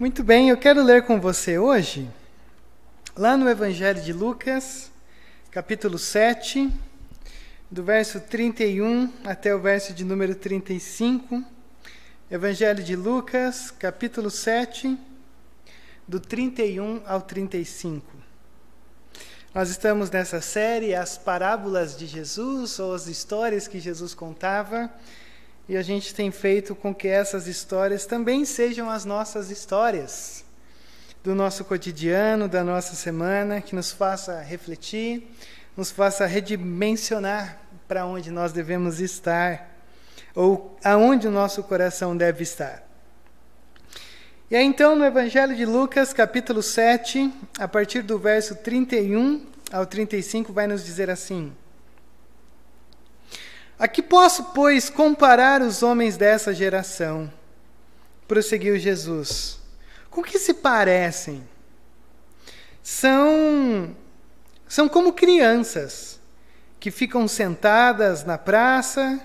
Muito bem, eu quero ler com você hoje, lá no Evangelho de Lucas, capítulo 7, do verso 31 até o verso de número 35. Evangelho de Lucas, capítulo 7, do 31 ao 35. Nós estamos nessa série, As Parábolas de Jesus, ou as histórias que Jesus contava e a gente tem feito com que essas histórias também sejam as nossas histórias do nosso cotidiano, da nossa semana, que nos faça refletir, nos faça redimensionar para onde nós devemos estar ou aonde o nosso coração deve estar. E aí, então, no Evangelho de Lucas, capítulo 7, a partir do verso 31 ao 35, vai nos dizer assim: a que posso, pois, comparar os homens dessa geração? Prosseguiu Jesus. Com que se parecem? São são como crianças que ficam sentadas na praça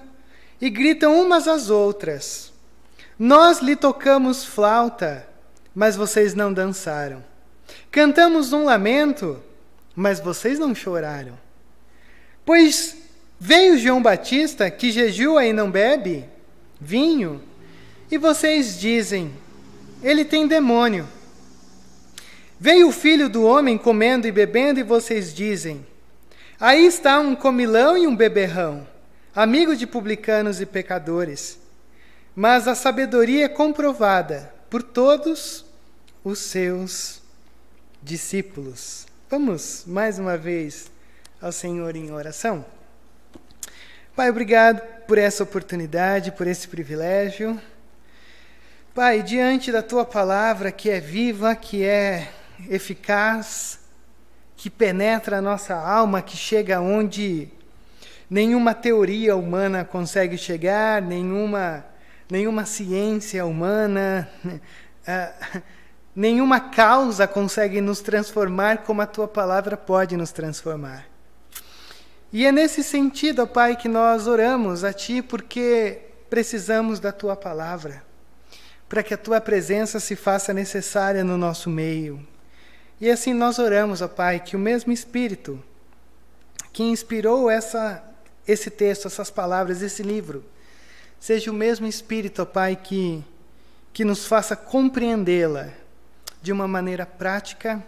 e gritam umas às outras. Nós lhe tocamos flauta, mas vocês não dançaram. Cantamos um lamento, mas vocês não choraram. Pois Veio João Batista, que jejua e não bebe vinho, e vocês dizem: ele tem demônio. Veio o filho do homem comendo e bebendo, e vocês dizem: aí está um comilão e um beberrão, amigo de publicanos e pecadores. Mas a sabedoria é comprovada por todos os seus discípulos. Vamos mais uma vez ao Senhor em oração. Pai, obrigado por essa oportunidade, por esse privilégio. Pai, diante da tua palavra que é viva, que é eficaz, que penetra a nossa alma, que chega onde nenhuma teoria humana consegue chegar, nenhuma, nenhuma ciência humana, uh, nenhuma causa consegue nos transformar como a tua palavra pode nos transformar. E é nesse sentido, ó Pai, que nós oramos a Ti, porque precisamos da Tua palavra, para que a Tua presença se faça necessária no nosso meio. E assim nós oramos, ó Pai, que o mesmo Espírito que inspirou essa, esse texto, essas palavras, esse livro, seja o mesmo Espírito, ó Pai, que, que nos faça compreendê-la de uma maneira prática,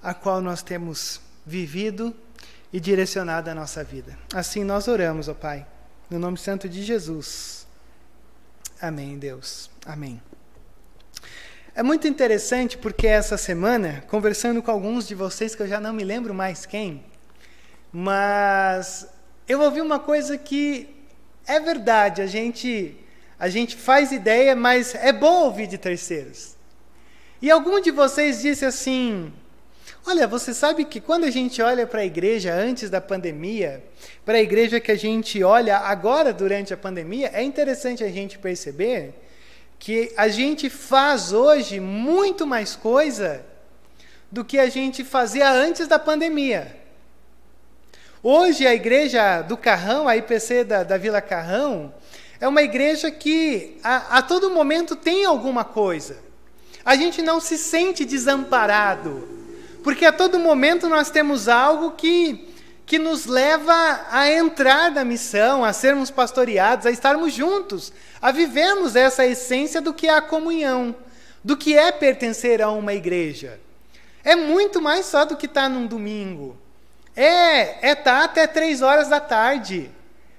a qual nós temos vivido e direcionada a nossa vida. Assim nós oramos, ó Pai, no nome santo de Jesus. Amém, Deus. Amém. É muito interessante porque essa semana, conversando com alguns de vocês que eu já não me lembro mais quem, mas eu ouvi uma coisa que é verdade, a gente a gente faz ideia, mas é bom ouvir de terceiros. E algum de vocês disse assim: Olha, você sabe que quando a gente olha para a igreja antes da pandemia, para a igreja que a gente olha agora durante a pandemia, é interessante a gente perceber que a gente faz hoje muito mais coisa do que a gente fazia antes da pandemia. Hoje a igreja do Carrão, a IPC da, da Vila Carrão, é uma igreja que a, a todo momento tem alguma coisa. A gente não se sente desamparado. Porque a todo momento nós temos algo que, que nos leva a entrar na missão, a sermos pastoreados, a estarmos juntos, a vivermos essa essência do que é a comunhão, do que é pertencer a uma igreja. É muito mais só do que estar tá num domingo. É é estar tá até três horas da tarde,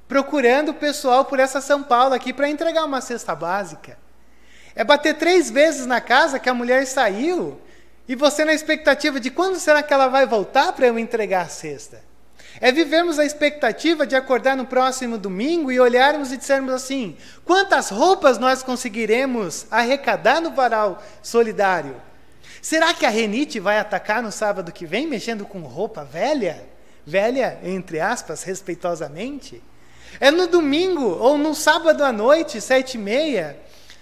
procurando o pessoal por essa São Paulo aqui para entregar uma cesta básica. É bater três vezes na casa que a mulher saiu e você na expectativa de quando será que ela vai voltar para eu entregar a cesta? É vivermos a expectativa de acordar no próximo domingo e olharmos e dissermos assim: quantas roupas nós conseguiremos arrecadar no varal solidário? Será que a renite vai atacar no sábado que vem mexendo com roupa velha? Velha, entre aspas, respeitosamente? É no domingo ou no sábado à noite, sete e meia,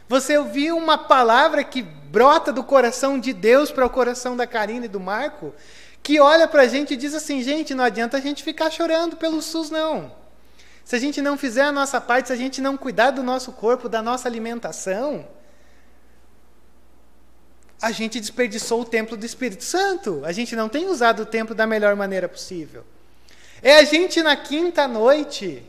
você ouviu uma palavra que brota do coração de Deus para o coração da Karina e do Marco, que olha para a gente e diz assim: gente, não adianta a gente ficar chorando pelo SUS, não. Se a gente não fizer a nossa parte, se a gente não cuidar do nosso corpo, da nossa alimentação, a gente desperdiçou o templo do Espírito Santo. A gente não tem usado o templo da melhor maneira possível. É a gente na quinta noite,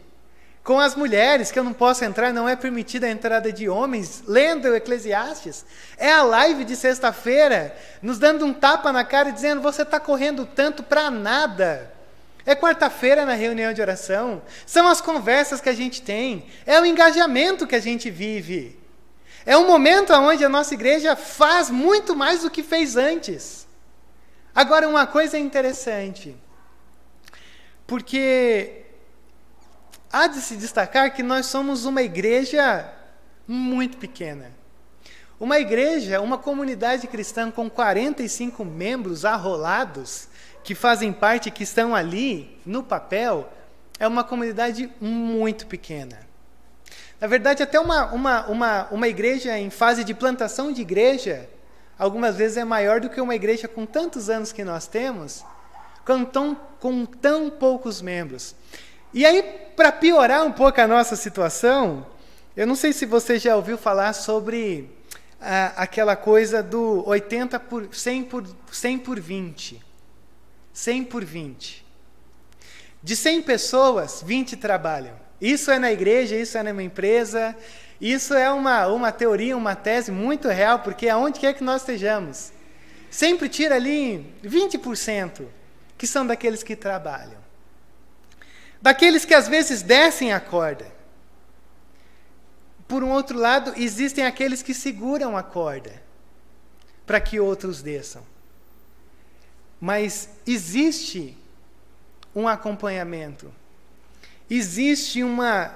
com as mulheres, que eu não posso entrar, não é permitida a entrada de homens, lendo o Eclesiastes. É a live de sexta-feira, nos dando um tapa na cara e dizendo: você está correndo tanto para nada. É quarta-feira na reunião de oração. São as conversas que a gente tem. É o engajamento que a gente vive. É um momento onde a nossa igreja faz muito mais do que fez antes. Agora, uma coisa interessante. Porque há de se destacar que nós somos uma igreja muito pequena. Uma igreja, uma comunidade cristã com 45 membros arrolados, que fazem parte, que estão ali no papel, é uma comunidade muito pequena. Na verdade, até uma, uma, uma, uma igreja em fase de plantação de igreja, algumas vezes é maior do que uma igreja com tantos anos que nós temos, com tão, com tão poucos membros. E aí, para piorar um pouco a nossa situação, eu não sei se você já ouviu falar sobre ah, aquela coisa do 80 por 100 por 100 por 20. 100 por 20. De 100 pessoas, 20 trabalham. Isso é na igreja, isso é numa empresa, isso é uma, uma teoria, uma tese muito real, porque aonde quer que nós estejamos, sempre tira ali 20%, que são daqueles que trabalham. Daqueles que às vezes descem a corda. Por um outro lado, existem aqueles que seguram a corda para que outros desçam. Mas existe um acompanhamento existe uma,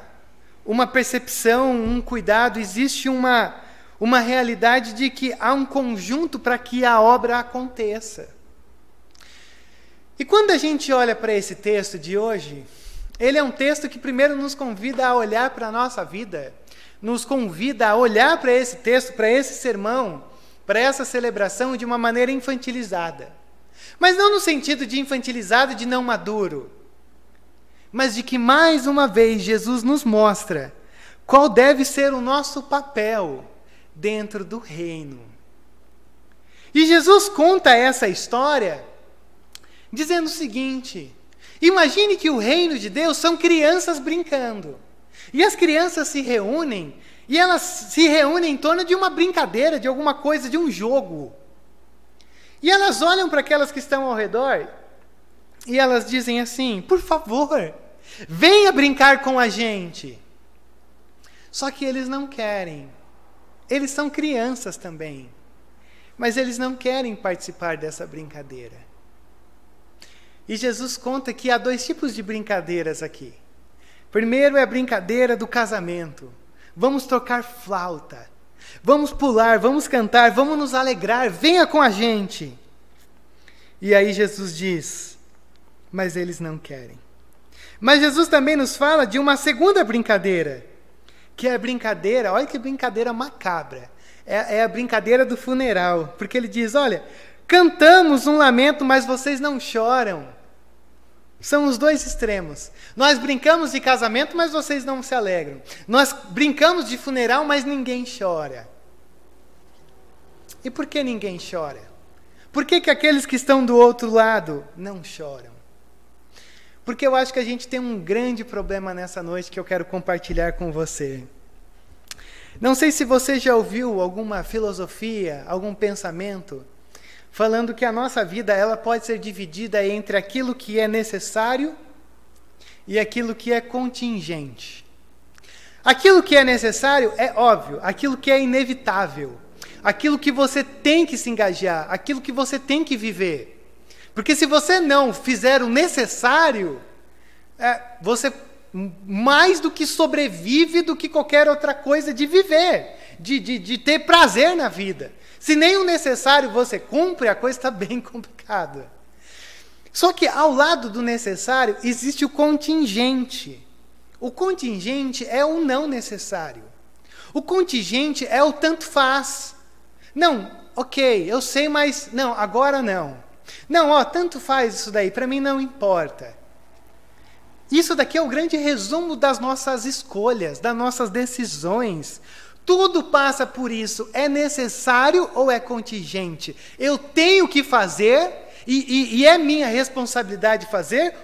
uma percepção, um cuidado, existe uma, uma realidade de que há um conjunto para que a obra aconteça. E quando a gente olha para esse texto de hoje, ele é um texto que primeiro nos convida a olhar para a nossa vida, nos convida a olhar para esse texto, para esse sermão, para essa celebração de uma maneira infantilizada. Mas não no sentido de infantilizado, de não maduro, mas de que mais uma vez Jesus nos mostra qual deve ser o nosso papel dentro do reino. E Jesus conta essa história dizendo o seguinte: imagine que o reino de Deus são crianças brincando. E as crianças se reúnem, e elas se reúnem em torno de uma brincadeira, de alguma coisa, de um jogo. E elas olham para aquelas que estão ao redor e elas dizem assim: por favor, Venha brincar com a gente. Só que eles não querem. Eles são crianças também. Mas eles não querem participar dessa brincadeira. E Jesus conta que há dois tipos de brincadeiras aqui. Primeiro é a brincadeira do casamento. Vamos tocar flauta. Vamos pular, vamos cantar, vamos nos alegrar. Venha com a gente. E aí Jesus diz: Mas eles não querem. Mas Jesus também nos fala de uma segunda brincadeira, que é a brincadeira, olha que brincadeira macabra. É, é a brincadeira do funeral, porque ele diz: olha, cantamos um lamento, mas vocês não choram. São os dois extremos. Nós brincamos de casamento, mas vocês não se alegram. Nós brincamos de funeral, mas ninguém chora. E por que ninguém chora? Por que, que aqueles que estão do outro lado não choram? Porque eu acho que a gente tem um grande problema nessa noite que eu quero compartilhar com você. Não sei se você já ouviu alguma filosofia, algum pensamento falando que a nossa vida ela pode ser dividida entre aquilo que é necessário e aquilo que é contingente. Aquilo que é necessário é óbvio, aquilo que é inevitável, aquilo que você tem que se engajar, aquilo que você tem que viver. Porque se você não fizer o necessário, é, você mais do que sobrevive do que qualquer outra coisa de viver, de, de, de ter prazer na vida. Se nem o necessário você cumpre, a coisa está bem complicada. Só que ao lado do necessário existe o contingente. O contingente é o não necessário. O contingente é o tanto faz. Não, ok, eu sei, mas não, agora não. Não, ó, tanto faz isso daí, para mim não importa. Isso daqui é o grande resumo das nossas escolhas, das nossas decisões. Tudo passa por isso. É necessário ou é contingente? Eu tenho que fazer e, e, e é minha responsabilidade fazer?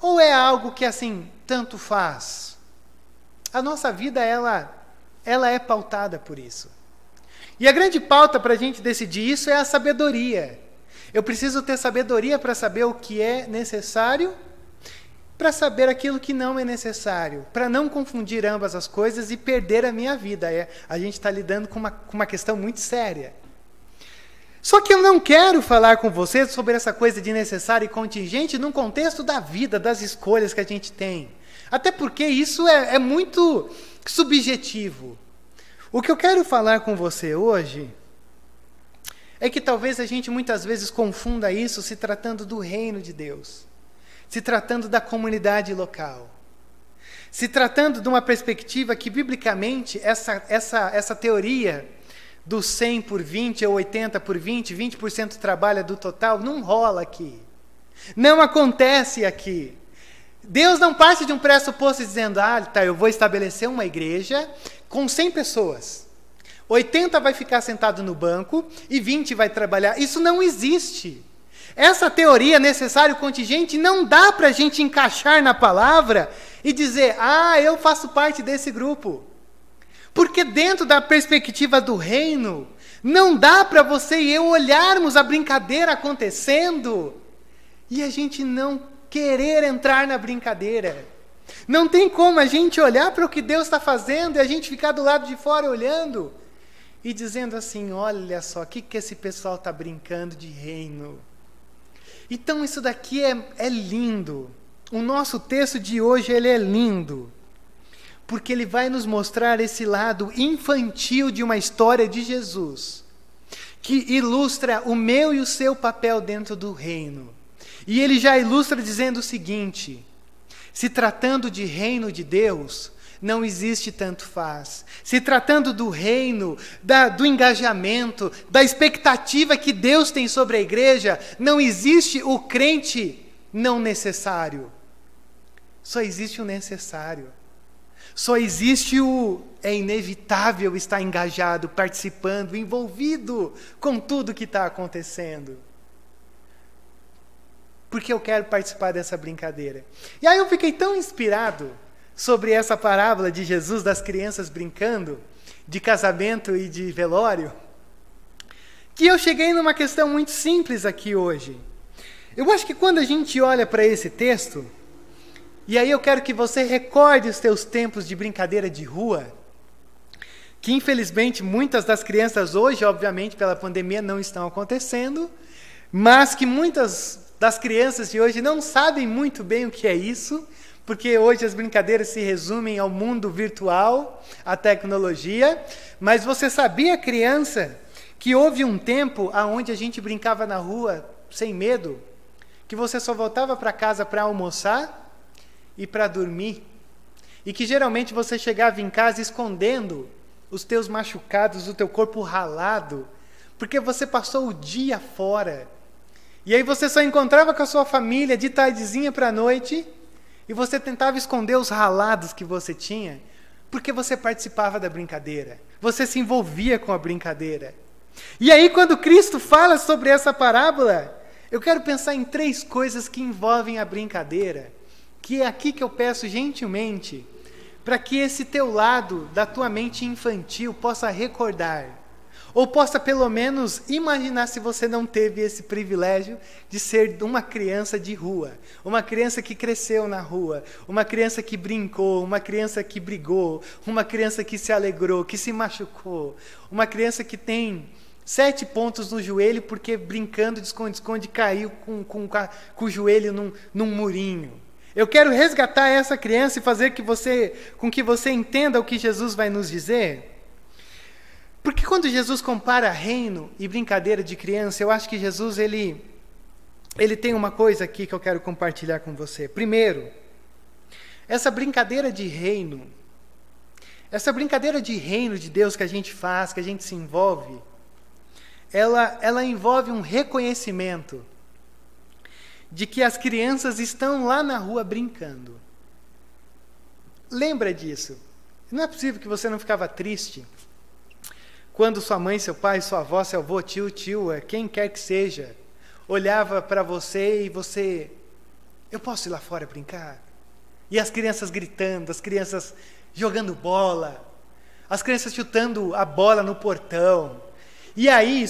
Ou é algo que assim, tanto faz? A nossa vida, ela, ela é pautada por isso. E a grande pauta para a gente decidir isso é a sabedoria. Eu preciso ter sabedoria para saber o que é necessário, para saber aquilo que não é necessário, para não confundir ambas as coisas e perder a minha vida. É, a gente está lidando com uma, com uma questão muito séria. Só que eu não quero falar com você sobre essa coisa de necessário e contingente num contexto da vida, das escolhas que a gente tem. Até porque isso é, é muito subjetivo. O que eu quero falar com você hoje é que talvez a gente muitas vezes confunda isso se tratando do reino de Deus, se tratando da comunidade local, se tratando de uma perspectiva que, biblicamente, essa, essa, essa teoria do 100 por 20 ou 80 por 20, 20% trabalha do total, não rola aqui. Não acontece aqui. Deus não parte de um pressuposto dizendo, ah, tá, eu vou estabelecer uma igreja com 100 pessoas. 80 vai ficar sentado no banco e 20 vai trabalhar. Isso não existe. Essa teoria necessário contingente não dá para a gente encaixar na palavra e dizer, ah, eu faço parte desse grupo. Porque dentro da perspectiva do reino, não dá para você e eu olharmos a brincadeira acontecendo e a gente não querer entrar na brincadeira. Não tem como a gente olhar para o que Deus está fazendo e a gente ficar do lado de fora olhando e dizendo assim: olha só, o que, que esse pessoal está brincando de reino. Então, isso daqui é, é lindo. O nosso texto de hoje ele é lindo porque ele vai nos mostrar esse lado infantil de uma história de Jesus, que ilustra o meu e o seu papel dentro do reino. E ele já ilustra dizendo o seguinte: se tratando de reino de Deus, não existe tanto faz. Se tratando do reino, da, do engajamento, da expectativa que Deus tem sobre a igreja, não existe o crente não necessário. Só existe o necessário. Só existe o é inevitável estar engajado, participando, envolvido com tudo que está acontecendo. Porque eu quero participar dessa brincadeira. E aí eu fiquei tão inspirado sobre essa parábola de Jesus das crianças brincando, de casamento e de velório, que eu cheguei numa questão muito simples aqui hoje. Eu acho que quando a gente olha para esse texto, e aí eu quero que você recorde os teus tempos de brincadeira de rua, que infelizmente muitas das crianças hoje, obviamente pela pandemia, não estão acontecendo, mas que muitas das crianças de hoje não sabem muito bem o que é isso, porque hoje as brincadeiras se resumem ao mundo virtual, à tecnologia. Mas você sabia, criança, que houve um tempo onde a gente brincava na rua sem medo, que você só voltava para casa para almoçar e para dormir. E que geralmente você chegava em casa escondendo os teus machucados, o teu corpo ralado, porque você passou o dia fora. E aí você só encontrava com a sua família de tardezinha para noite e você tentava esconder os ralados que você tinha, porque você participava da brincadeira. Você se envolvia com a brincadeira. E aí quando Cristo fala sobre essa parábola, eu quero pensar em três coisas que envolvem a brincadeira que é aqui que eu peço gentilmente, para que esse teu lado da tua mente infantil possa recordar, ou possa pelo menos imaginar se você não teve esse privilégio de ser uma criança de rua, uma criança que cresceu na rua, uma criança que brincou, uma criança que brigou, uma criança que se alegrou, que se machucou, uma criança que tem sete pontos no joelho porque brincando de esconde-esconde caiu com, com, com, o joelho num, num murinho. Eu quero resgatar essa criança e fazer que você, com que você entenda o que Jesus vai nos dizer. Porque quando Jesus compara reino e brincadeira de criança, eu acho que Jesus ele ele tem uma coisa aqui que eu quero compartilhar com você. Primeiro, essa brincadeira de reino, essa brincadeira de reino de Deus que a gente faz, que a gente se envolve, ela ela envolve um reconhecimento de que as crianças estão lá na rua brincando. Lembra disso. Não é possível que você não ficava triste quando sua mãe, seu pai, sua avó, seu avô, tio, tio, quem quer que seja, olhava para você e você, eu posso ir lá fora brincar? E as crianças gritando, as crianças jogando bola, as crianças chutando a bola no portão. E aí,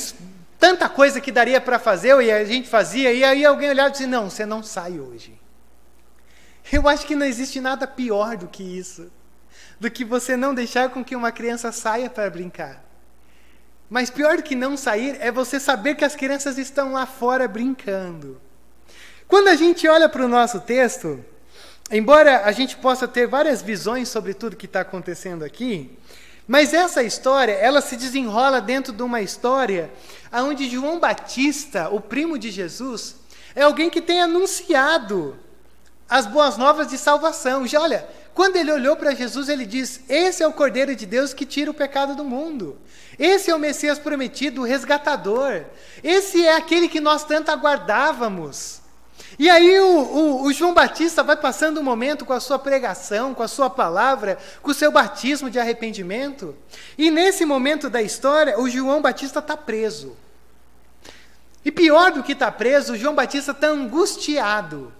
tanta coisa que daria para fazer, e a gente fazia, e aí alguém olhava e dizia: Não, você não sai hoje. Eu acho que não existe nada pior do que isso, do que você não deixar com que uma criança saia para brincar. Mas pior do que não sair é você saber que as crianças estão lá fora brincando. Quando a gente olha para o nosso texto, embora a gente possa ter várias visões sobre tudo que está acontecendo aqui, mas essa história, ela se desenrola dentro de uma história onde João Batista, o primo de Jesus, é alguém que tem anunciado as boas novas de salvação. Já olha, quando ele olhou para Jesus, ele diz: Esse é o Cordeiro de Deus que tira o pecado do mundo. Esse é o Messias prometido, o resgatador. Esse é aquele que nós tanto aguardávamos. E aí o, o, o, João Batista vai passando um momento com a sua pregação, com a sua palavra, com o seu batismo de arrependimento. E nesse momento da história, o João Batista está preso. E pior do que está preso, o João Batista está angustiado.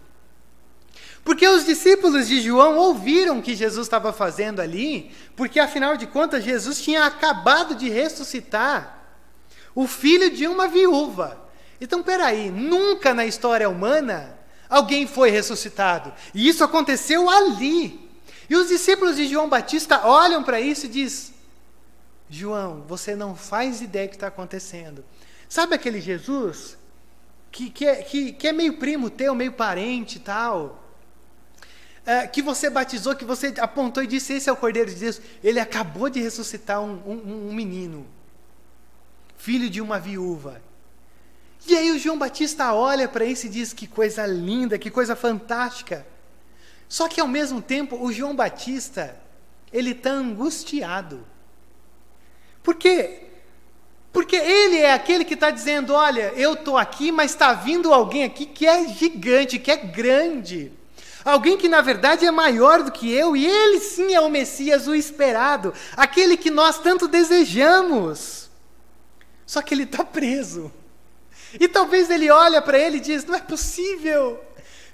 Porque os discípulos de João ouviram o que Jesus estava fazendo ali, porque afinal de contas Jesus tinha acabado de ressuscitar o filho de uma viúva. Então, peraí, nunca na história humana alguém foi ressuscitado. E isso aconteceu ali. E os discípulos de João Batista olham para isso e diz: João, você não faz ideia do que está acontecendo. Sabe aquele Jesus que, que, é, que, que é meio primo teu, meio parente e tal? É, que você batizou, que você apontou e disse: Esse é o Cordeiro de Deus. Ele acabou de ressuscitar um, um, um menino, filho de uma viúva. E aí o João Batista olha para isso e diz: que coisa linda, que coisa fantástica. Só que ao mesmo tempo o João Batista, ele está angustiado. Por quê? Porque ele é aquele que está dizendo: olha, eu estou aqui, mas está vindo alguém aqui que é gigante, que é grande. Alguém que na verdade é maior do que eu, e ele sim é o Messias, o esperado, aquele que nós tanto desejamos. Só que ele está preso. E talvez ele olha para ele e diz: Não é possível.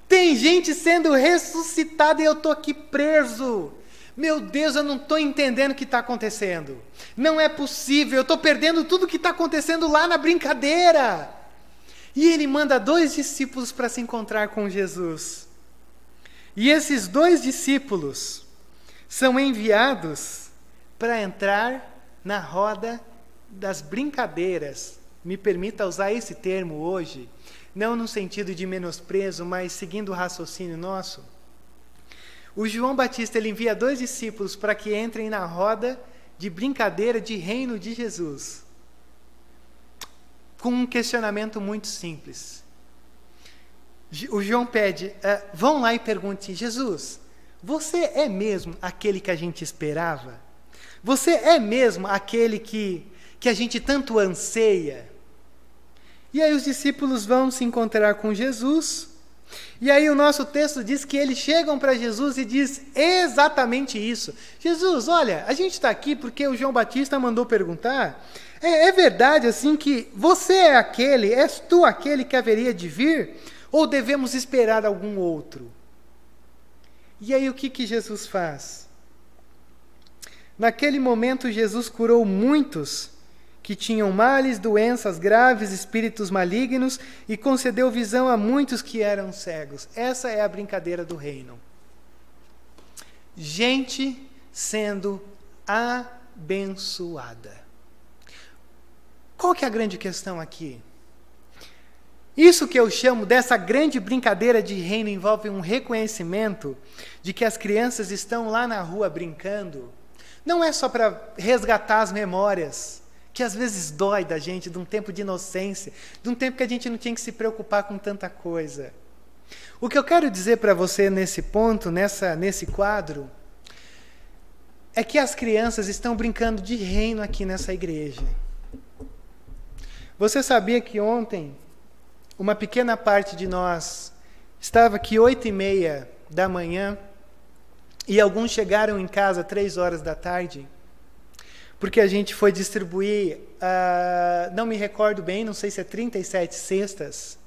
Tem gente sendo ressuscitada e eu estou aqui preso. Meu Deus, eu não estou entendendo o que está acontecendo. Não é possível, eu estou perdendo tudo o que está acontecendo lá na brincadeira. E ele manda dois discípulos para se encontrar com Jesus. E esses dois discípulos são enviados para entrar na roda das brincadeiras me permita usar esse termo hoje, não no sentido de menosprezo, mas seguindo o raciocínio nosso. O João Batista ele envia dois discípulos para que entrem na roda de brincadeira de reino de Jesus. Com um questionamento muito simples. O João pede: uh, vão lá e pergunte, Jesus, você é mesmo aquele que a gente esperava? Você é mesmo aquele que, que a gente tanto anseia? E aí os discípulos vão se encontrar com Jesus. E aí o nosso texto diz que eles chegam para Jesus e diz exatamente isso. Jesus, olha, a gente está aqui porque o João Batista mandou perguntar. É, é, verdade assim que você é aquele, és tu aquele que haveria de vir? Ou devemos esperar algum outro? E aí o que, que Jesus faz? Naquele momento Jesus curou muitos que tinham males, doenças graves, espíritos malignos e concedeu visão a muitos que eram cegos. Essa é a brincadeira do reino. Gente sendo abençoada. Qual que é a grande questão aqui? Isso que eu chamo dessa grande brincadeira de reino envolve um reconhecimento de que as crianças estão lá na rua brincando. Não é só para resgatar as memórias que às vezes dói da gente, de um tempo de inocência, de um tempo que a gente não tinha que se preocupar com tanta coisa. O que eu quero dizer para você nesse ponto, nessa, nesse quadro, é que as crianças estão brincando de reino aqui nessa igreja. Você sabia que ontem uma pequena parte de nós estava aqui oito e meia da manhã e alguns chegaram em casa três horas da tarde? porque a gente foi distribuir, uh, não me recordo bem, não sei se é 37 cestas,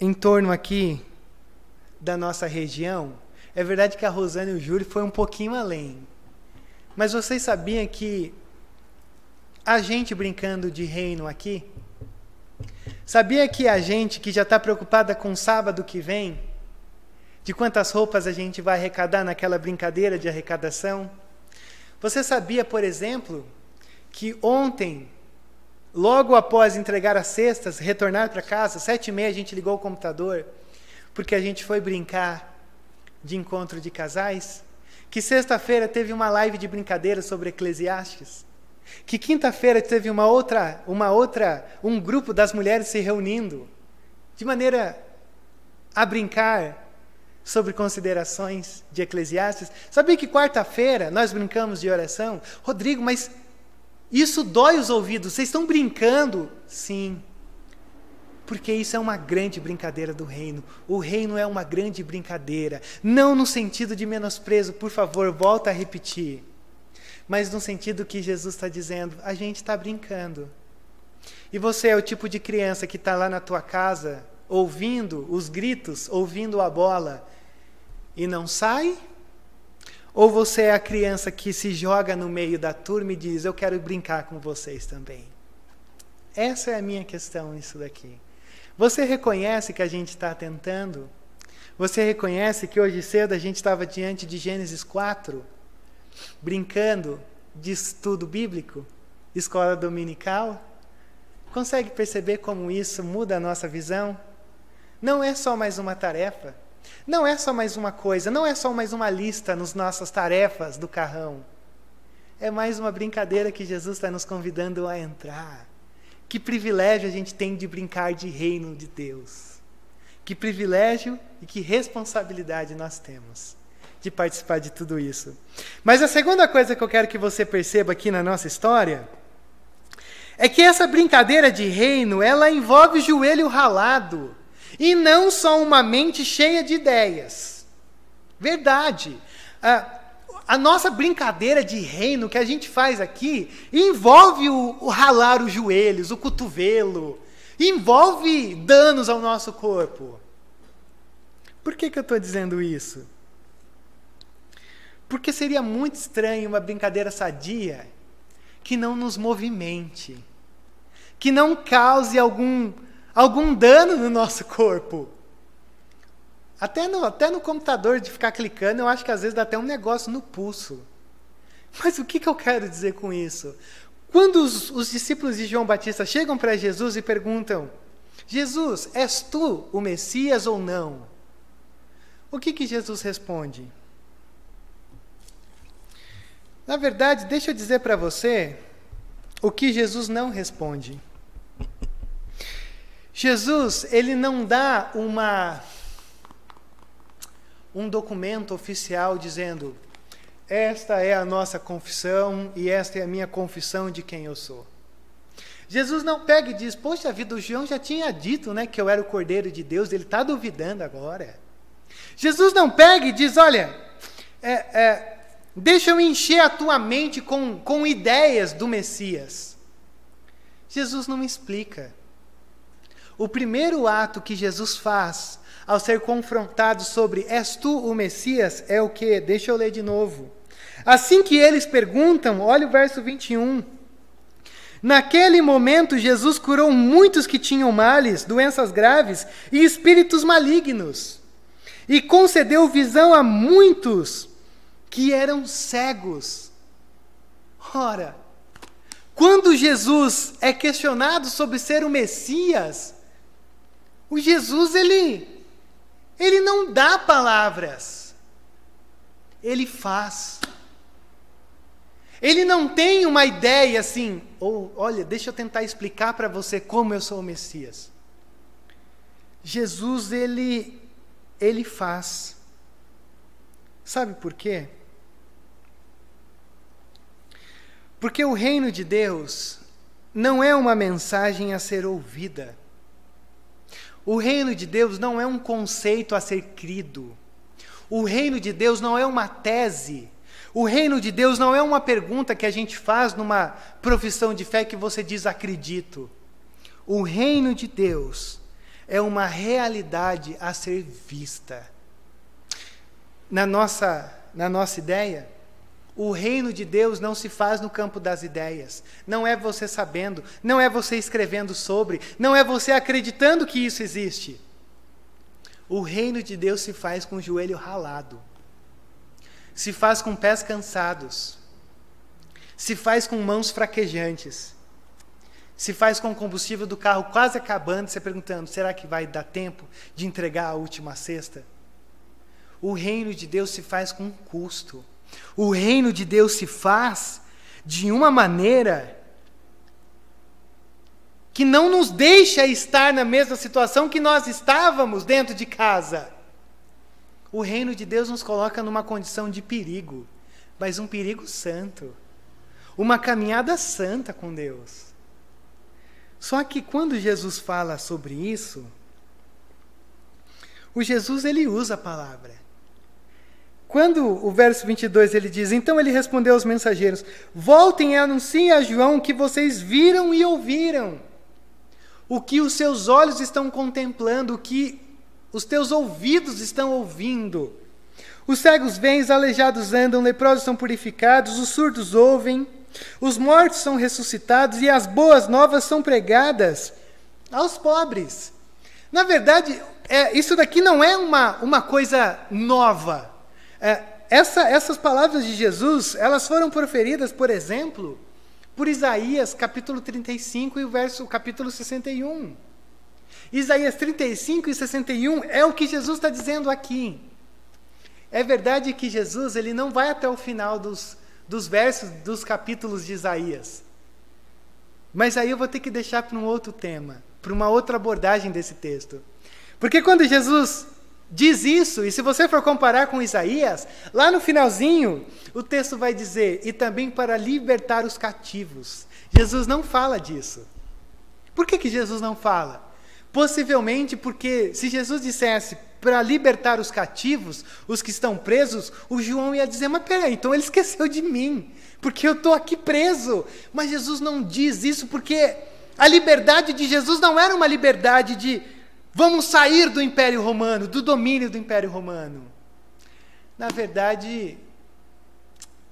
em torno aqui da nossa região. É verdade que a Rosane e o Júlio foi um pouquinho além. Mas vocês sabiam que a gente brincando de reino aqui, sabia que a gente que já está preocupada com o sábado que vem, de quantas roupas a gente vai arrecadar naquela brincadeira de arrecadação? Você sabia, por exemplo, que ontem, logo após entregar as cestas, retornar para casa, sete e meia a gente ligou o computador, porque a gente foi brincar de encontro de casais? Que sexta-feira teve uma live de brincadeira sobre Eclesiastes? Que quinta-feira teve uma outra, uma outra, um grupo das mulheres se reunindo de maneira a brincar sobre considerações de Eclesiastes. Sabia que quarta-feira nós brincamos de oração? Rodrigo, mas isso dói os ouvidos. Vocês estão brincando? Sim. Porque isso é uma grande brincadeira do reino. O reino é uma grande brincadeira. Não no sentido de menosprezo, por favor, volta a repetir. Mas no sentido que Jesus está dizendo: a gente está brincando. E você é o tipo de criança que está lá na tua casa, ouvindo os gritos, ouvindo a bola, e não sai? Ou você é a criança que se joga no meio da turma e diz: Eu quero brincar com vocês também? Essa é a minha questão nisso daqui. Você reconhece que a gente está tentando? Você reconhece que hoje cedo a gente estava diante de Gênesis 4, brincando de estudo bíblico, escola dominical? Consegue perceber como isso muda a nossa visão? Não é só mais uma tarefa não é só mais uma coisa, não é só mais uma lista nas nossas tarefas do carrão. É mais uma brincadeira que Jesus está nos convidando a entrar. Que privilégio a gente tem de brincar de reino de Deus. Que privilégio e que responsabilidade nós temos de participar de tudo isso. Mas a segunda coisa que eu quero que você perceba aqui na nossa história é que essa brincadeira de reino, ela envolve joelho ralado e não só uma mente cheia de ideias. Verdade. A, a nossa brincadeira de reino que a gente faz aqui envolve o, o ralar os joelhos, o cotovelo, envolve danos ao nosso corpo. Por que, que eu estou dizendo isso? Porque seria muito estranho uma brincadeira sadia que não nos movimente, que não cause algum algum dano no nosso corpo. Até no, até no computador de ficar clicando, eu acho que às vezes dá até um negócio no pulso. Mas o que, que eu quero dizer com isso? Quando os, os discípulos de João Batista chegam para Jesus e perguntam: Jesus, és tu o Messias ou não? O que, que Jesus responde? Na verdade, deixa eu dizer para você o que Jesus não responde. Jesus, ele não dá uma um documento oficial dizendo: esta é a nossa confissão e esta é a minha confissão de quem eu sou. Jesus não pega e diz: Poxa vida, o João já tinha dito né, que eu era o Cordeiro de Deus, ele está duvidando agora. Jesus não pega e diz: Olha, é, é, deixa eu encher a tua mente com, com ideias do Messias. Jesus não explica. O primeiro ato que Jesus faz ao ser confrontado sobre és tu o Messias é o que? Deixa eu ler de novo. Assim que eles perguntam, olha o verso 21. Naquele momento, Jesus curou muitos que tinham males, doenças graves e espíritos malignos, e concedeu visão a muitos que eram cegos. Ora, quando Jesus é questionado sobre ser o Messias, o Jesus, ele, ele não dá palavras, ele faz. Ele não tem uma ideia assim, ou olha, deixa eu tentar explicar para você como eu sou o Messias. Jesus, ele, ele faz. Sabe por quê? Porque o reino de Deus não é uma mensagem a ser ouvida. O reino de Deus não é um conceito a ser crido. O reino de Deus não é uma tese. O reino de Deus não é uma pergunta que a gente faz numa profissão de fé que você diz acredito. O reino de Deus é uma realidade a ser vista. Na nossa, na nossa ideia, o reino de Deus não se faz no campo das ideias. Não é você sabendo, não é você escrevendo sobre, não é você acreditando que isso existe. O reino de Deus se faz com o joelho ralado, se faz com pés cansados, se faz com mãos fraquejantes, se faz com o combustível do carro quase acabando, você perguntando: será que vai dar tempo de entregar a última cesta? O reino de Deus se faz com custo. O reino de Deus se faz de uma maneira que não nos deixa estar na mesma situação que nós estávamos dentro de casa. O reino de Deus nos coloca numa condição de perigo, mas um perigo santo. Uma caminhada santa com Deus. Só que quando Jesus fala sobre isso, o Jesus ele usa a palavra. Quando o verso 22 ele diz: Então ele respondeu aos mensageiros: Voltem e anunciem a João o que vocês viram e ouviram, o que os seus olhos estão contemplando, o que os teus ouvidos estão ouvindo. Os cegos vêm, os aleijados andam, leprosos são purificados, os surdos ouvem, os mortos são ressuscitados e as boas novas são pregadas aos pobres. Na verdade, é, isso daqui não é uma, uma coisa nova. É, essa, essas palavras de Jesus, elas foram proferidas, por exemplo, por Isaías, capítulo 35 e o verso, capítulo 61. Isaías 35 e 61 é o que Jesus está dizendo aqui. É verdade que Jesus ele não vai até o final dos, dos versos dos capítulos de Isaías. Mas aí eu vou ter que deixar para um outro tema, para uma outra abordagem desse texto. Porque quando Jesus diz isso, e se você for comparar com Isaías, lá no finalzinho, o texto vai dizer: e também para libertar os cativos. Jesus não fala disso. Por que, que Jesus não fala? Possivelmente porque, se Jesus dissesse para libertar os cativos, os que estão presos, o João ia dizer: Mas peraí, então ele esqueceu de mim, porque eu estou aqui preso. Mas Jesus não diz isso porque a liberdade de Jesus não era uma liberdade de Vamos sair do Império Romano, do domínio do Império Romano. Na verdade,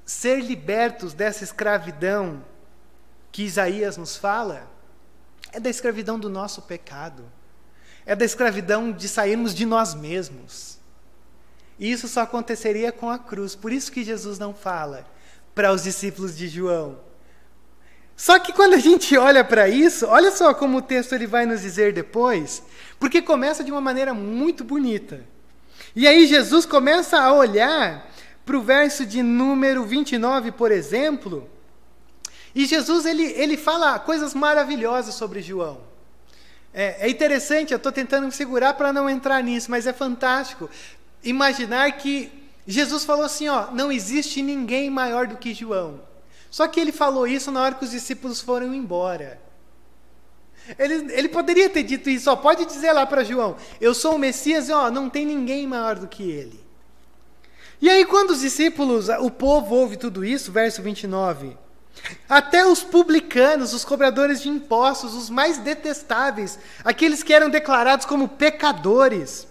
ser libertos dessa escravidão que Isaías nos fala, é da escravidão do nosso pecado. É da escravidão de sairmos de nós mesmos. E isso só aconteceria com a cruz. Por isso que Jesus não fala para os discípulos de João. Só que quando a gente olha para isso, olha só como o texto ele vai nos dizer depois, porque começa de uma maneira muito bonita. E aí Jesus começa a olhar para o verso de número 29, por exemplo, e Jesus ele, ele fala coisas maravilhosas sobre João. É, é interessante, eu estou tentando me segurar para não entrar nisso, mas é fantástico imaginar que Jesus falou assim: ó, não existe ninguém maior do que João. Só que ele falou isso na hora que os discípulos foram embora. Ele, ele poderia ter dito isso, ó, pode dizer lá para João: Eu sou o Messias e ó, não tem ninguém maior do que ele. E aí, quando os discípulos, o povo ouve tudo isso, verso 29, até os publicanos, os cobradores de impostos, os mais detestáveis, aqueles que eram declarados como pecadores,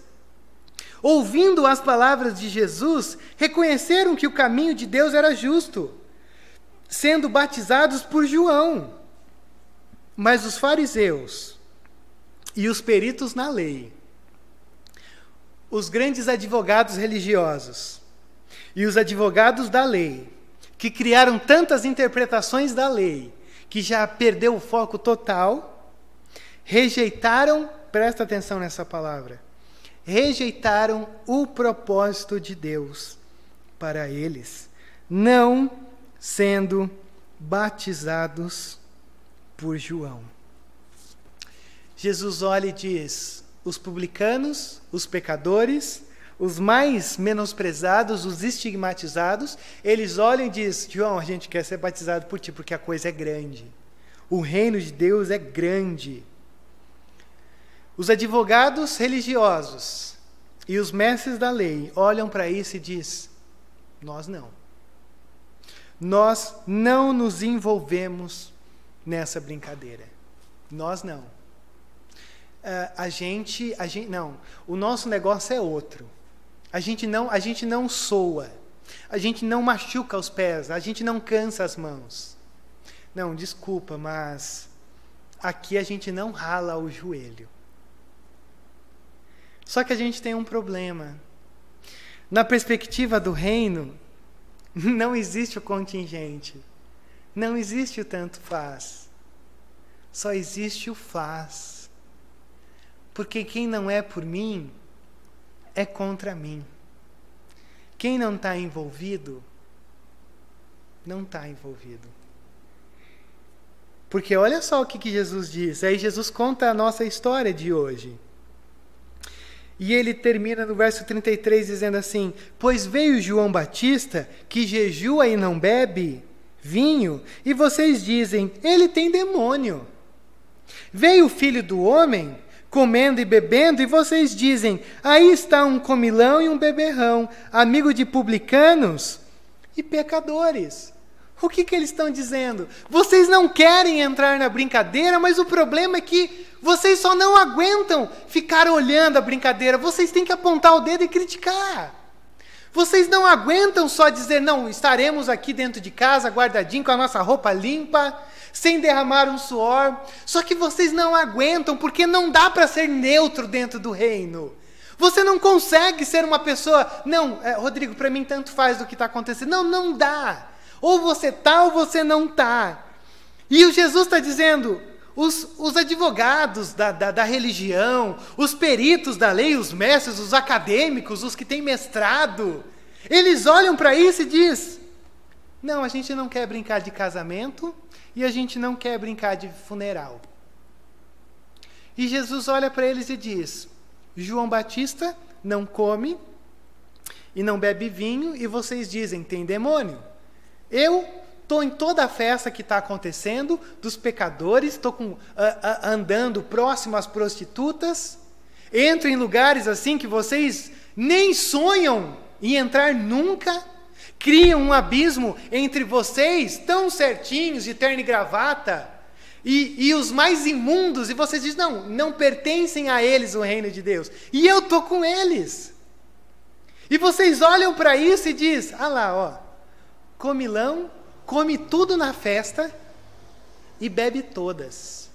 ouvindo as palavras de Jesus, reconheceram que o caminho de Deus era justo, sendo batizados por João. Mas os fariseus e os peritos na lei, os grandes advogados religiosos e os advogados da lei, que criaram tantas interpretações da lei, que já perdeu o foco total, rejeitaram, presta atenção nessa palavra, rejeitaram o propósito de Deus para eles, não sendo batizados por João. Jesus olha e diz: os publicanos, os pecadores, os mais menosprezados, os estigmatizados, eles olham e dizem: João, a gente quer ser batizado por ti porque a coisa é grande. O reino de Deus é grande. Os advogados religiosos e os mestres da lei olham para isso e diz: Nós não. Nós não nos envolvemos nessa brincadeira. Nós não. Uh, a gente, a gente, não. O nosso negócio é outro. A gente não, a gente não soa. A gente não machuca os pés. A gente não cansa as mãos. Não, desculpa, mas aqui a gente não rala o joelho. Só que a gente tem um problema. Na perspectiva do reino, não existe o contingente. Não existe o tanto faz. Só existe o faz. Porque quem não é por mim é contra mim. Quem não está envolvido, não está envolvido. Porque olha só o que, que Jesus diz. Aí Jesus conta a nossa história de hoje. E ele termina no verso 33 dizendo assim: Pois veio João Batista, que jejua e não bebe vinho, e vocês dizem: Ele tem demônio. Veio o filho do homem, comendo e bebendo, e vocês dizem: Aí está um comilão e um beberrão, amigo de publicanos e pecadores. O que, que eles estão dizendo? Vocês não querem entrar na brincadeira, mas o problema é que vocês só não aguentam ficar olhando a brincadeira. Vocês têm que apontar o dedo e criticar. Vocês não aguentam só dizer, não, estaremos aqui dentro de casa, guardadinho, com a nossa roupa limpa, sem derramar um suor. Só que vocês não aguentam, porque não dá para ser neutro dentro do reino. Você não consegue ser uma pessoa, não, é, Rodrigo, para mim tanto faz do que está acontecendo. Não, não dá. Ou você está ou você não está. E o Jesus está dizendo: os, os advogados da, da, da, religião, os peritos da lei, os mestres, os acadêmicos, os que têm mestrado, eles olham para isso e diz: não, a gente não quer brincar de casamento e a gente não quer brincar de funeral. E Jesus olha para eles e diz: João Batista não come e não bebe vinho, e vocês dizem: tem demônio. Eu estou em toda a festa que está acontecendo, dos pecadores, estou uh, uh, andando próximo às prostitutas, entro em lugares assim que vocês nem sonham em entrar nunca, criam um abismo entre vocês, tão certinhos, de terno e gravata, e, e os mais imundos, e vocês dizem, não, não pertencem a eles o reino de Deus, e eu estou com eles. E vocês olham para isso e dizem, ah lá, ó, comilão, come tudo na festa e bebe todas.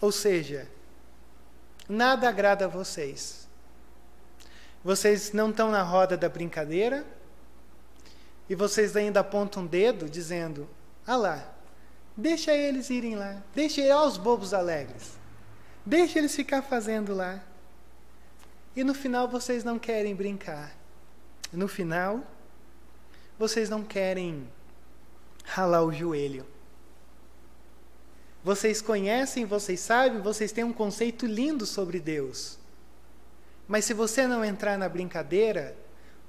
Ou seja, nada agrada a vocês. Vocês não estão na roda da brincadeira e vocês ainda apontam um dedo dizendo: Ah lá, deixa eles irem lá, deixa eles aos bobos alegres, deixa eles ficar fazendo lá. E no final vocês não querem brincar no final, vocês não querem ralar o joelho. Vocês conhecem, vocês sabem, vocês têm um conceito lindo sobre Deus. Mas se você não entrar na brincadeira,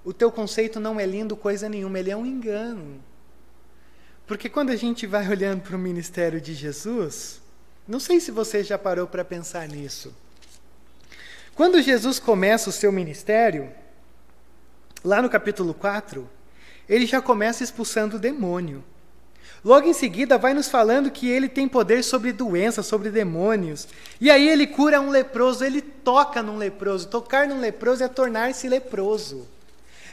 o teu conceito não é lindo coisa nenhuma, ele é um engano. Porque quando a gente vai olhando para o ministério de Jesus, não sei se você já parou para pensar nisso. Quando Jesus começa o seu ministério, Lá no capítulo 4, ele já começa expulsando o demônio. Logo em seguida, vai nos falando que ele tem poder sobre doenças, sobre demônios. E aí ele cura um leproso, ele toca num leproso. Tocar num leproso é tornar-se leproso.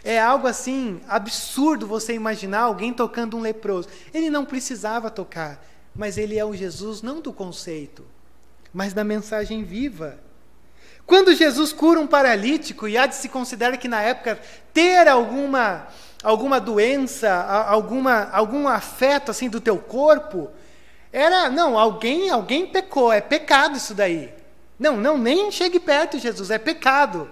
É algo assim absurdo você imaginar alguém tocando um leproso. Ele não precisava tocar, mas ele é o Jesus não do conceito, mas da mensagem viva. Quando Jesus cura um paralítico, e há de se considerar que na época ter alguma, alguma doença, alguma, algum afeto assim do teu corpo, era, não, alguém, alguém pecou, é pecado isso daí. Não, não, nem chegue perto, Jesus, é pecado.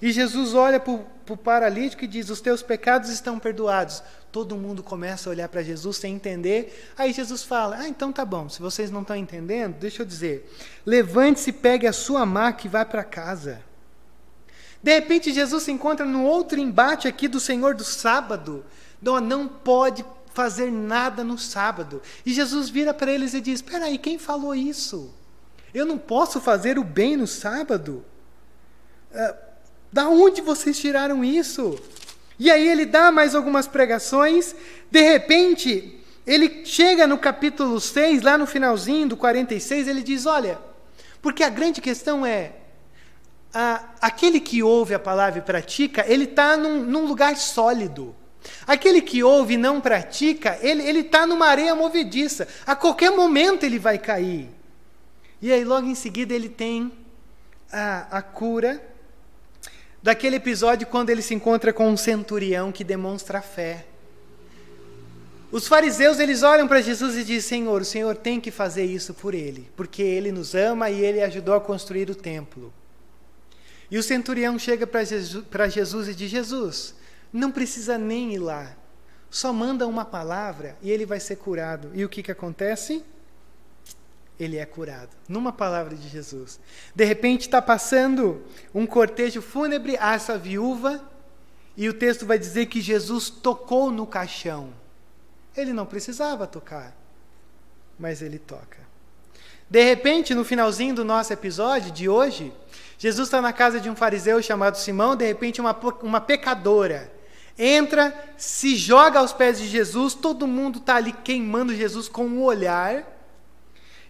E Jesus olha para o paralítico e diz: Os teus pecados estão perdoados. Todo mundo começa a olhar para Jesus sem entender. Aí Jesus fala: Ah, então tá bom, se vocês não estão entendendo, deixa eu dizer. Levante-se, pegue a sua maca e vá para casa. De repente, Jesus se encontra num outro embate aqui do Senhor do sábado. Não, não pode fazer nada no sábado. E Jesus vira para eles e diz: Espera aí, quem falou isso? Eu não posso fazer o bem no sábado? Uh, da onde vocês tiraram isso? E aí ele dá mais algumas pregações, de repente, ele chega no capítulo 6, lá no finalzinho do 46, ele diz: Olha, porque a grande questão é, a, aquele que ouve a palavra e pratica, ele está num, num, lugar sólido. Aquele que ouve e não pratica, ele está numa areia movediça. A qualquer momento ele vai cair. E aí, logo em seguida, ele tem a, a cura daquele episódio quando ele se encontra com um centurião que demonstra fé. Os fariseus eles olham para Jesus e dizem: Senhor, o Senhor tem que fazer isso por ele, porque ele nos ama e ele ajudou a construir o templo. E o centurião chega para Jesus, e diz: Jesus, não precisa nem ir lá, só manda uma palavra e ele vai ser curado. E o que, que acontece? Ele é curado, numa palavra de Jesus. De repente está passando um cortejo fúnebre a essa viúva, e o texto vai dizer que Jesus tocou no caixão. Ele não precisava tocar, mas ele toca. De repente, no finalzinho do nosso episódio de hoje, Jesus está na casa de um fariseu chamado Simão, de repente, uma, uma pecadora entra, se joga aos pés de Jesus, todo mundo está ali queimando Jesus com um olhar,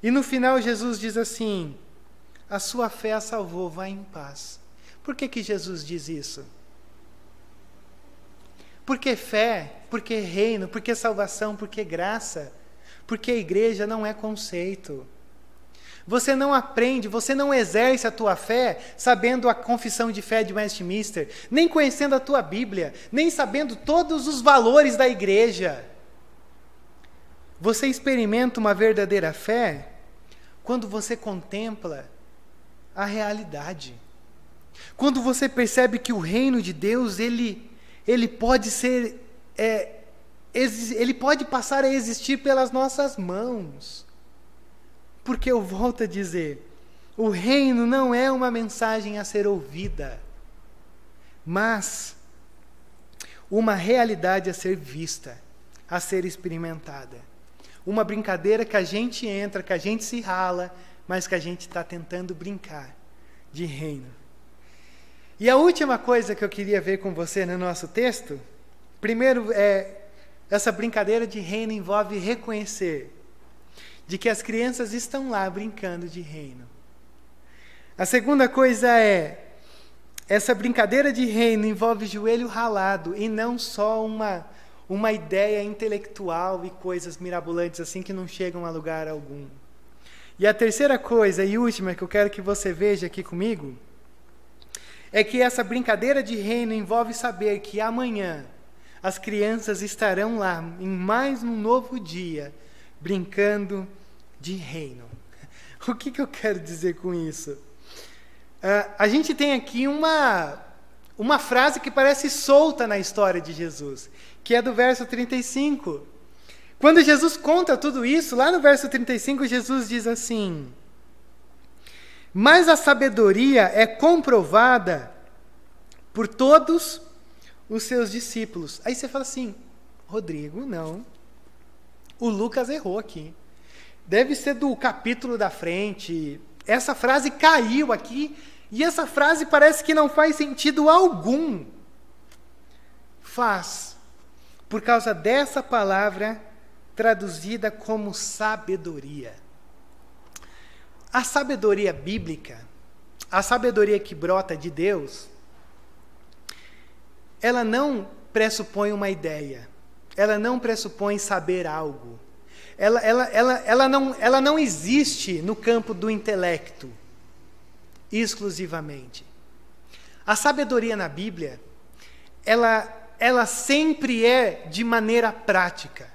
e no final Jesus diz assim: A sua fé a salvou, vá em paz. Por que, que Jesus diz isso? Porque fé, porque reino, porque salvação, porque graça, porque a igreja não é conceito. Você não aprende, você não exerce a tua fé sabendo a confissão de fé de Westminster, nem conhecendo a tua Bíblia, nem sabendo todos os valores da igreja. Você experimenta uma verdadeira fé quando você contempla a realidade. Quando você percebe que o reino de Deus, ele ele pode ser, é, ele pode passar a existir pelas nossas mãos. Porque eu volto a dizer, o reino não é uma mensagem a ser ouvida, mas uma realidade a ser vista, a ser experimentada. Uma brincadeira que a gente entra, que a gente se rala, mas que a gente está tentando brincar de reino. E a última coisa que eu queria ver com você no nosso texto, primeiro é essa brincadeira de reino envolve reconhecer de que as crianças estão lá brincando de reino. A segunda coisa é essa brincadeira de reino envolve joelho ralado e não só uma uma ideia intelectual e coisas mirabolantes assim que não chegam a lugar algum. E a terceira coisa e última que eu quero que você veja aqui comigo é que essa brincadeira de reino envolve saber que amanhã as crianças estarão lá, em mais um novo dia, brincando de reino. O que, que eu quero dizer com isso? Uh, a gente tem aqui uma, uma frase que parece solta na história de Jesus, que é do verso 35. Quando Jesus conta tudo isso, lá no verso 35, Jesus diz assim: mas a sabedoria é comprovada por todos os seus discípulos. Aí você fala assim: Rodrigo, não. O Lucas errou aqui. Deve ser do capítulo da frente. Essa frase caiu aqui e essa frase parece que não faz sentido algum. Faz, por causa dessa palavra traduzida como sabedoria. A sabedoria bíblica, a sabedoria que brota de Deus, ela não pressupõe uma ideia, ela não pressupõe saber algo, ela, ela, ela, ela, não, ela não existe no campo do intelecto, exclusivamente. A sabedoria na Bíblia, ela, ela sempre é de maneira prática.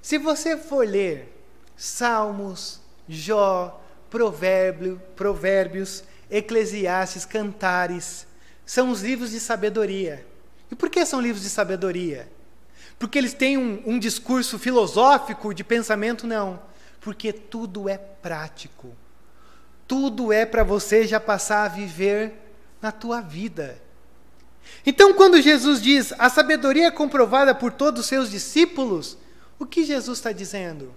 Se você for ler Salmos, Jó, Provérbio, Provérbios, Eclesiastes, Cantares, são os livros de sabedoria. E por que são livros de sabedoria? Porque eles têm um, um discurso filosófico de pensamento? Não. Porque tudo é prático. Tudo é para você já passar a viver na tua vida. Então, quando Jesus diz a sabedoria é comprovada por todos os seus discípulos, o que Jesus está dizendo?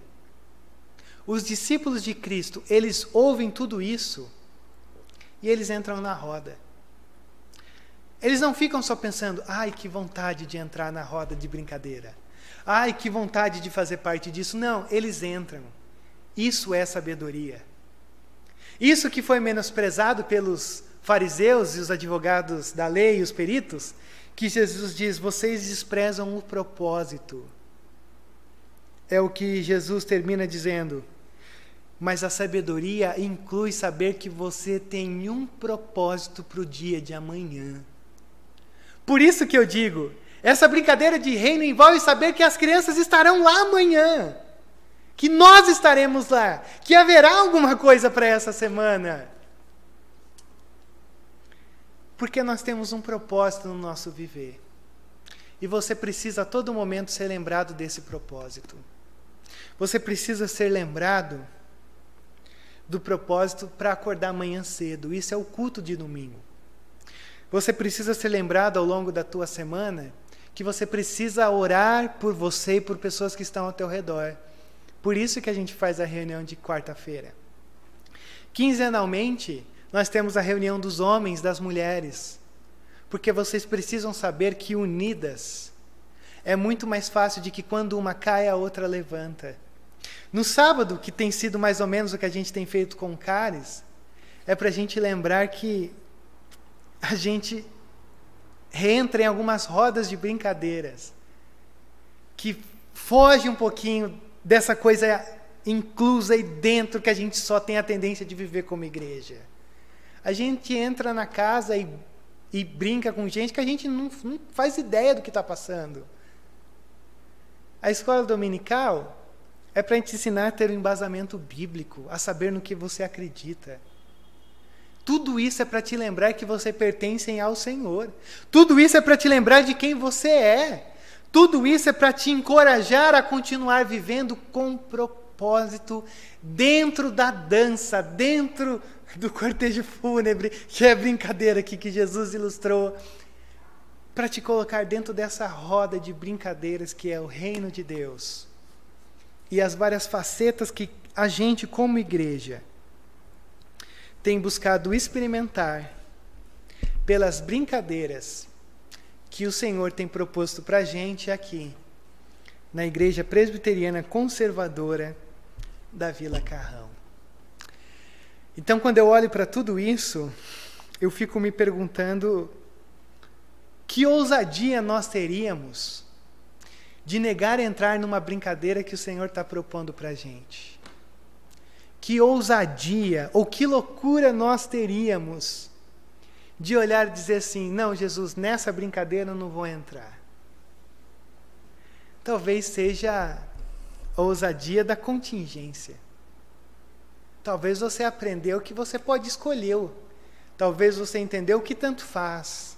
Os discípulos de Cristo, eles ouvem tudo isso e eles entram na roda. Eles não ficam só pensando, ai, que vontade de entrar na roda de brincadeira. Ai, que vontade de fazer parte disso. Não, eles entram. Isso é sabedoria. Isso que foi menosprezado pelos fariseus e os advogados da lei e os peritos, que Jesus diz: vocês desprezam o propósito. É o que Jesus termina dizendo. Mas a sabedoria inclui saber que você tem um propósito para o dia de amanhã. Por isso que eu digo, essa brincadeira de reino envolve saber que as crianças estarão lá amanhã, que nós estaremos lá, que haverá alguma coisa para essa semana. Porque nós temos um propósito no nosso viver. E você precisa a todo momento ser lembrado desse propósito. Você precisa ser lembrado do propósito para acordar amanhã cedo. Isso é o culto de domingo. Você precisa ser lembrado ao longo da tua semana que você precisa orar por você e por pessoas que estão ao teu redor. Por isso que a gente faz a reunião de quarta-feira. Quinzenalmente, nós temos a reunião dos homens, das mulheres. Porque vocês precisam saber que unidas é muito mais fácil de que quando uma cai, a outra levanta. No sábado, que tem sido mais ou menos o que a gente tem feito com o Cares, é para a gente lembrar que a gente reentra em algumas rodas de brincadeiras que foge um pouquinho dessa coisa inclusa aí dentro que a gente só tem a tendência de viver como igreja. A gente entra na casa e, e brinca com gente que a gente não, não faz ideia do que está passando. A escola dominical é para te ensinar a ter um embasamento bíblico, a saber no que você acredita. Tudo isso é para te lembrar que você pertence ao Senhor. Tudo isso é para te lembrar de quem você é. Tudo isso é para te encorajar a continuar vivendo com propósito dentro da dança, dentro do cortejo fúnebre, que é a brincadeira aqui que Jesus ilustrou, para te colocar dentro dessa roda de brincadeiras que é o reino de Deus. E as várias facetas que a gente, como igreja, tem buscado experimentar pelas brincadeiras que o Senhor tem proposto para a gente aqui, na Igreja Presbiteriana Conservadora da Vila Carrão. Então, quando eu olho para tudo isso, eu fico me perguntando que ousadia nós teríamos de negar entrar numa brincadeira que o Senhor está propondo para a gente. Que ousadia ou que loucura nós teríamos de olhar e dizer assim: não, Jesus, nessa brincadeira eu não vou entrar. Talvez seja a ousadia da contingência. Talvez você aprendeu que você pode escolher. Talvez você entendeu que tanto faz.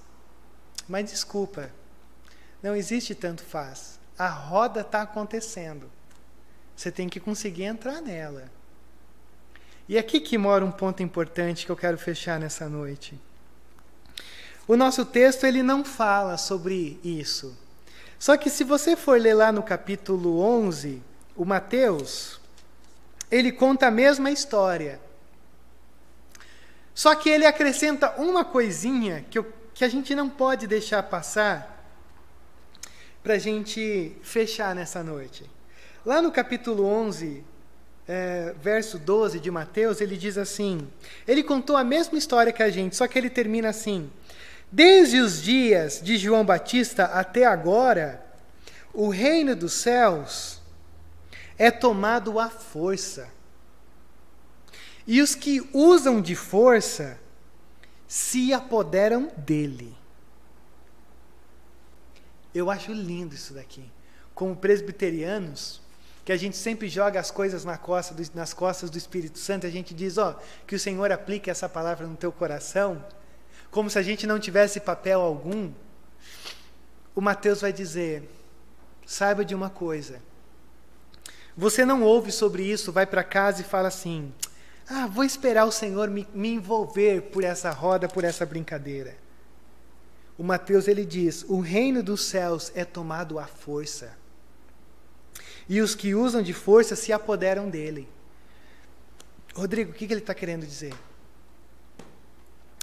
Mas desculpa, não existe tanto faz a roda está acontecendo. Você tem que conseguir entrar nela. E aqui que mora um ponto importante que eu quero fechar nessa noite. O nosso texto ele não fala sobre isso. Só que se você for ler lá no capítulo 11, o Mateus, ele conta a mesma história. Só que ele acrescenta uma coisinha que, eu, que a gente não pode deixar passar, para a gente fechar nessa noite. Lá no capítulo 11, é, verso 12 de Mateus, ele diz assim: ele contou a mesma história que a gente, só que ele termina assim: Desde os dias de João Batista até agora, o reino dos céus é tomado à força. E os que usam de força se apoderam dele. Eu acho lindo isso daqui. Como presbiterianos, que a gente sempre joga as coisas na costa do, nas costas do Espírito Santo, a gente diz, ó, que o Senhor aplique essa palavra no teu coração, como se a gente não tivesse papel algum. O Mateus vai dizer: saiba de uma coisa. Você não ouve sobre isso, vai para casa e fala assim: ah, vou esperar o Senhor me, me envolver por essa roda, por essa brincadeira o Mateus ele diz: o reino dos céus é tomado à força. E os que usam de força se apoderam dele. Rodrigo, o que, que ele está querendo dizer?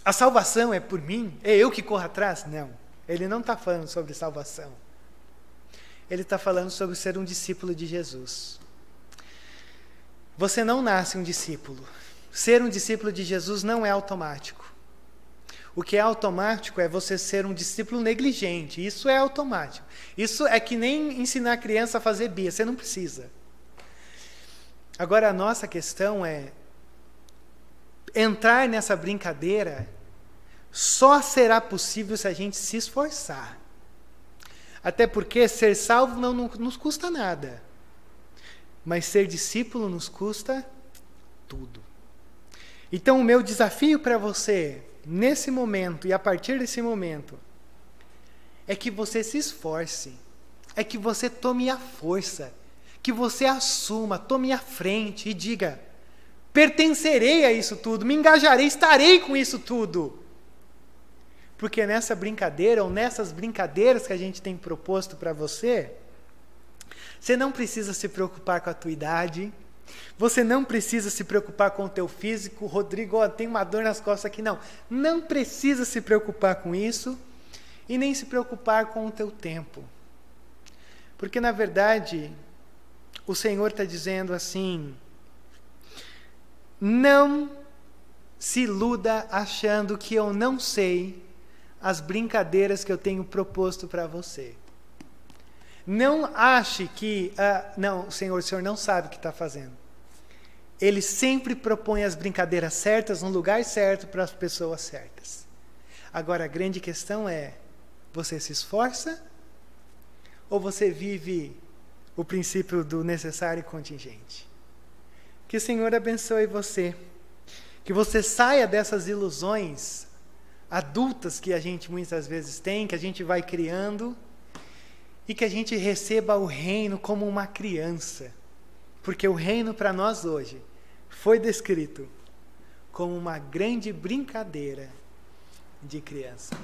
A salvação é por mim? É eu que corro atrás? Não. Ele não está falando sobre salvação. Ele está falando sobre ser um discípulo de Jesus. Você não nasce um discípulo. Ser um discípulo de Jesus não é automático. O que é automático é você ser um discípulo negligente. Isso é automático. Isso é que nem ensinar a criança a fazer bia. Você não precisa. Agora, a nossa questão é entrar nessa brincadeira só será possível se a gente se esforçar. Até porque ser salvo não, não nos custa nada. Mas ser discípulo nos custa tudo. Então, o meu desafio para você nesse momento e a partir desse momento, é que você se esforce, é que você tome a força, que você assuma, tome a frente e diga: pertencerei a isso tudo, me engajarei, estarei com isso tudo. Porque nessa brincadeira, ou nessas brincadeiras que a gente tem proposto para você, você não precisa se preocupar com a tua idade, você não precisa se preocupar com o teu físico. Rodrigo, oh, tem uma dor nas costas aqui. Não. Não precisa se preocupar com isso e nem se preocupar com o teu tempo. Porque, na verdade, o Senhor está dizendo assim: não se iluda achando que eu não sei as brincadeiras que eu tenho proposto para você. Não ache que, uh, não, Senhor, o Senhor não sabe o que está fazendo. Ele sempre propõe as brincadeiras certas no lugar certo para as pessoas certas. Agora, a grande questão é: você se esforça ou você vive o princípio do necessário e contingente? Que o Senhor abençoe você. Que você saia dessas ilusões adultas que a gente muitas vezes tem, que a gente vai criando e que a gente receba o reino como uma criança. Porque o reino para nós hoje foi descrito como uma grande brincadeira de criança.